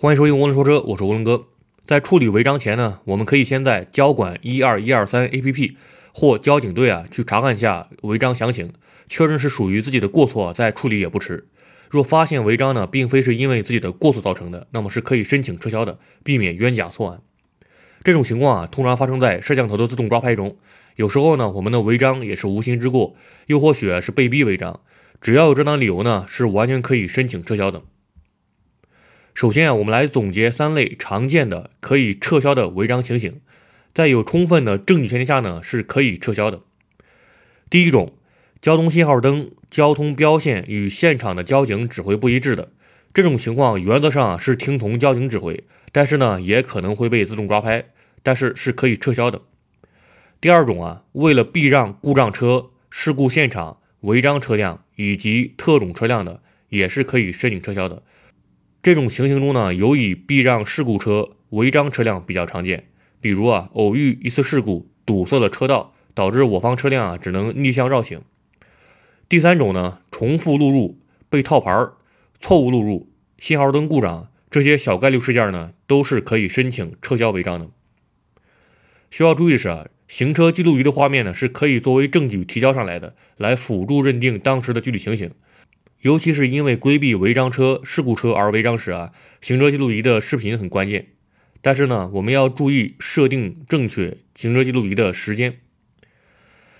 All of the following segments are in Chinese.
欢迎收听涡轮说车，我是涡轮哥。在处理违章前呢，我们可以先在交管一二一二三 APP 或交警队啊去查看一下违章详情，确认是属于自己的过错，再处理也不迟。若发现违章呢，并非是因为自己的过错造成的，那么是可以申请撤销的，避免冤假错案。这种情况啊，通常发生在摄像头的自动抓拍中。有时候呢，我们的违章也是无心之过，又或许是被逼违章，只要有正当理由呢，是完全可以申请撤销的。首先啊，我们来总结三类常见的可以撤销的违章情形，在有充分的证据前提下呢，是可以撤销的。第一种，交通信号灯、交通标线与现场的交警指挥不一致的这种情况，原则上是听从交警指挥，但是呢，也可能会被自动抓拍，但是是可以撤销的。第二种啊，为了避让故障车、事故现场、违章车辆以及特种车辆的，也是可以申请撤销的。这种情形中呢，尤以避让事故车、违章车辆比较常见。比如啊，偶遇一次事故，堵塞了车道，导致我方车辆啊只能逆向绕行。第三种呢，重复录入、被套牌、错误录入、信号灯故障这些小概率事件呢，都是可以申请撤销违章的。需要注意的是啊，行车记录仪的画面呢是可以作为证据提交上来的，来辅助认定当时的具体情形。尤其是因为规避违章车、事故车而违章时啊，行车记录仪的视频很关键。但是呢，我们要注意设定正确行车记录仪的时间。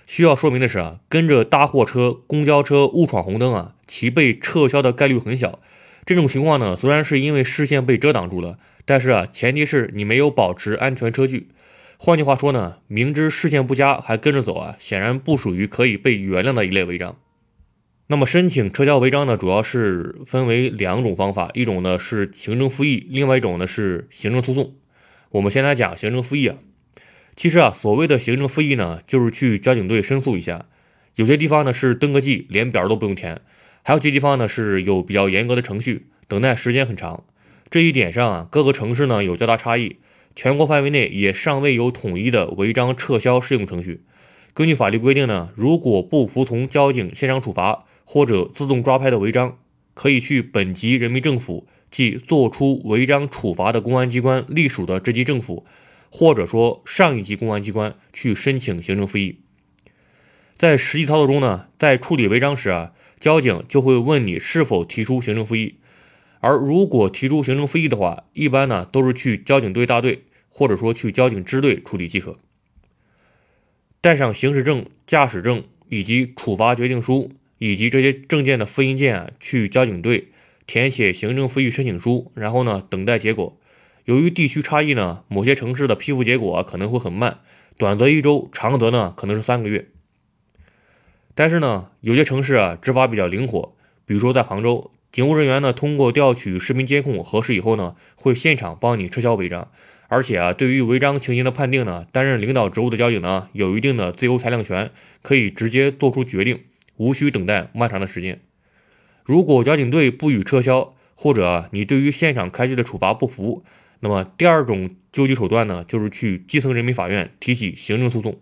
需要说明的是啊，跟着大货车、公交车误闯红灯啊，其被撤销的概率很小。这种情况呢，虽然是因为视线被遮挡住了，但是啊，前提是你没有保持安全车距。换句话说呢，明知视线不佳还跟着走啊，显然不属于可以被原谅的一类违章。那么申请撤销违章呢，主要是分为两种方法，一种呢是行政复议，另外一种呢是行政诉讼。我们先来讲行政复议啊。其实啊，所谓的行政复议呢，就是去交警队申诉一下。有些地方呢是登个记，连表都不用填；还有些地方呢是有比较严格的程序，等待时间很长。这一点上啊，各个城市呢有较大差异，全国范围内也尚未有统一的违章撤销适用程序。根据法律规定呢，如果不服从交警现场处罚，或者自动抓拍的违章，可以去本级人民政府，即作出违章处罚的公安机关隶属的这级政府，或者说上一级公安机关去申请行政复议。在实际操作中呢，在处理违章时啊，交警就会问你是否提出行政复议，而如果提出行政复议的话，一般呢都是去交警队大队，或者说去交警支队处理即可。带上行驶证、驾驶证以及处罚决定书。以及这些证件的复印件去交警队填写行政复议申请书，然后呢等待结果。由于地区差异呢，某些城市的批复结果可能会很慢，短则一周，长则呢可能是三个月。但是呢，有些城市啊执法比较灵活，比如说在杭州，警务人员呢通过调取视频监控核实以后呢，会现场帮你撤销违章。而且啊，对于违章情形的判定呢，担任领导职务的交警呢有一定的自由裁量权，可以直接做出决定。无需等待漫长的时间。如果交警队不予撤销，或者你对于现场开具的处罚不服，那么第二种救济手段呢，就是去基层人民法院提起行政诉讼。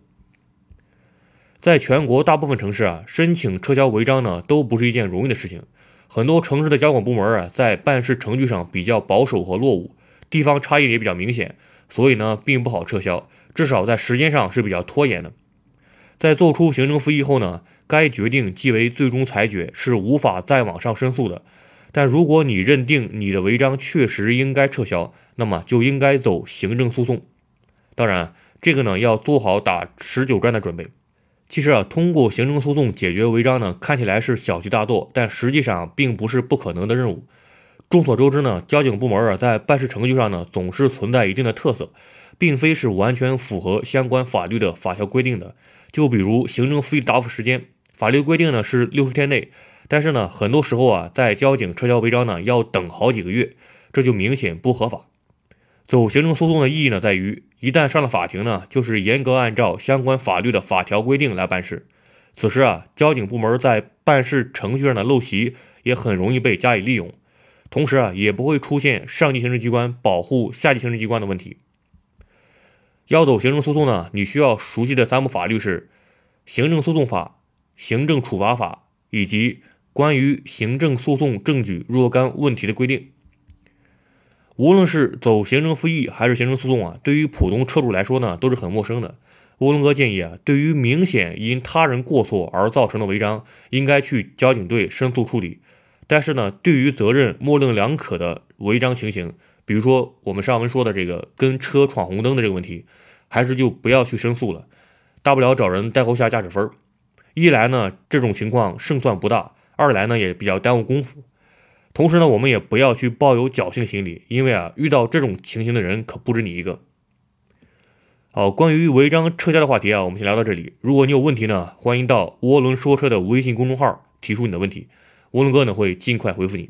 在全国大部分城市啊，申请撤销违章呢，都不是一件容易的事情。很多城市的交管部门啊，在办事程序上比较保守和落伍，地方差异也比较明显，所以呢，并不好撤销，至少在时间上是比较拖延的。在做出行政复议后呢？该决定即为最终裁决，是无法再往上申诉的。但如果你认定你的违章确实应该撤销，那么就应该走行政诉讼。当然，这个呢要做好打持久战的准备。其实啊，通过行政诉讼解决违章呢，看起来是小题大做，但实际上并不是不可能的任务。众所周知呢，交警部门啊在办事程序上呢总是存在一定的特色，并非是完全符合相关法律的法条规定的。就比如行政复议答复时间。法律规定呢是六十天内，但是呢，很多时候啊，在交警撤销违章呢，要等好几个月，这就明显不合法。走行政诉讼的意义呢，在于一旦上了法庭呢，就是严格按照相关法律的法条规定来办事。此时啊，交警部门在办事程序上的陋习也很容易被加以利用，同时啊，也不会出现上级行政机关保护下级行政机关的问题。要走行政诉讼呢，你需要熟悉的三部法律是行政诉讼法。行政处罚法以及关于行政诉讼证据若干问题的规定。无论是走行政复议还是行政诉讼啊，对于普通车主来说呢，都是很陌生的。乌伦哥建议啊，对于明显因他人过错而造成的违章，应该去交警队申诉处理。但是呢，对于责任模棱两可的违章情形，比如说我们上文说的这个跟车闯红灯的这个问题，还是就不要去申诉了，大不了找人代扣下驾驶分儿。一来呢，这种情况胜算不大；二来呢，也比较耽误功夫。同时呢，我们也不要去抱有侥幸心理，因为啊，遇到这种情形的人可不止你一个。好，关于违章撤销的话题啊，我们先聊到这里。如果你有问题呢，欢迎到涡轮说车的微信公众号提出你的问题，涡轮哥呢会尽快回复你。